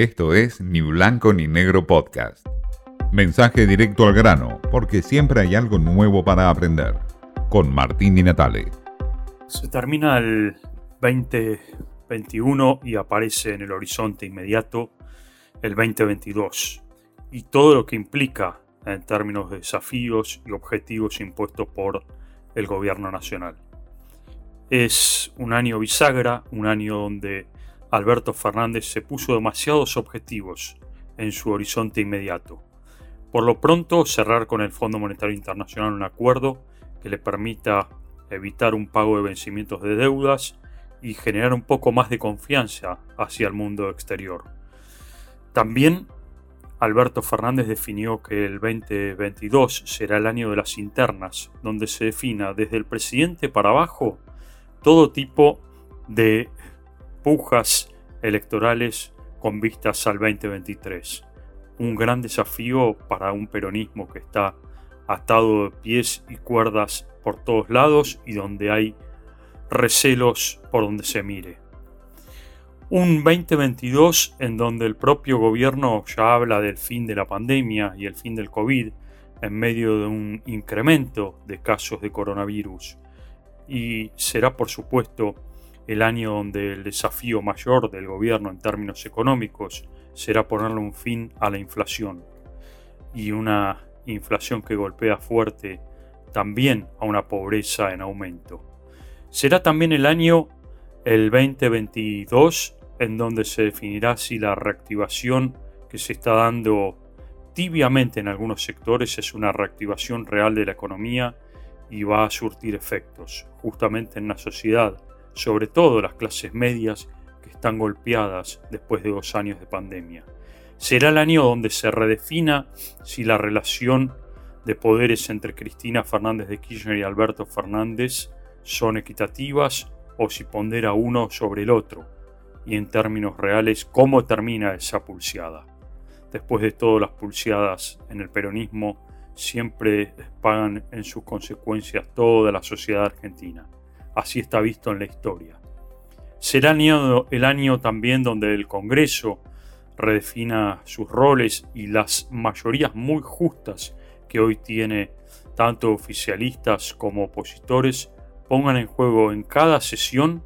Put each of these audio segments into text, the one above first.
Esto es Ni Blanco ni Negro Podcast. Mensaje directo al grano, porque siempre hay algo nuevo para aprender. Con Martín Di Natale. Se termina el 2021 y aparece en el horizonte inmediato el 2022 y todo lo que implica en términos de desafíos y objetivos impuestos por el gobierno nacional. Es un año bisagra, un año donde Alberto Fernández se puso demasiados objetivos en su horizonte inmediato. Por lo pronto, cerrar con el Fondo Monetario Internacional un acuerdo que le permita evitar un pago de vencimientos de deudas y generar un poco más de confianza hacia el mundo exterior. También Alberto Fernández definió que el 2022 será el año de las internas, donde se defina desde el presidente para abajo todo tipo de pujas electorales con vistas al 2023. Un gran desafío para un peronismo que está atado de pies y cuerdas por todos lados y donde hay recelos por donde se mire. Un 2022 en donde el propio gobierno ya habla del fin de la pandemia y el fin del COVID en medio de un incremento de casos de coronavirus. Y será por supuesto el año donde el desafío mayor del gobierno en términos económicos será ponerle un fin a la inflación. Y una inflación que golpea fuerte también a una pobreza en aumento. Será también el año el 2022 en donde se definirá si la reactivación que se está dando tibiamente en algunos sectores es una reactivación real de la economía y va a surtir efectos, justamente en la sociedad, sobre todo las clases medias que están golpeadas después de dos años de pandemia. Será el año donde se redefina si la relación de poderes entre Cristina Fernández de Kirchner y Alberto Fernández son equitativas o si pondera uno sobre el otro y en términos reales cómo termina esa pulseada. Después de todo, las pulseadas en el peronismo siempre pagan en sus consecuencias toda la sociedad argentina. Así está visto en la historia. Será el año, también donde el Congreso redefina sus roles y las mayorías muy justas que hoy tiene tanto oficialistas como opositores pongan en juego en cada sesión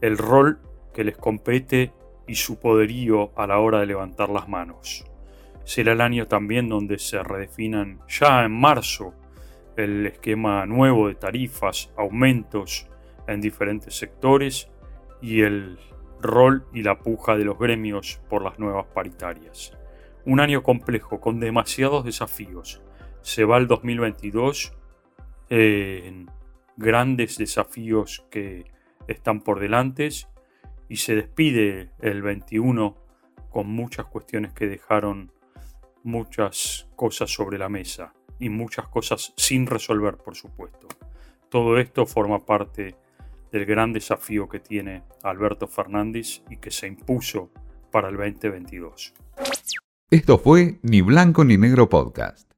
el rol que les compete y su poderío a la hora de levantar las manos. Será el año también donde se redefinan ya en marzo el esquema nuevo de tarifas, aumentos en diferentes sectores y el rol y la puja de los gremios por las nuevas paritarias. Un año complejo con demasiados desafíos. Se va el 2022 en grandes desafíos que están por delante y se despide el 21 con muchas cuestiones que dejaron muchas cosas sobre la mesa y muchas cosas sin resolver, por supuesto. Todo esto forma parte del gran desafío que tiene Alberto Fernández y que se impuso para el 2022. Esto fue Ni Blanco ni Negro Podcast.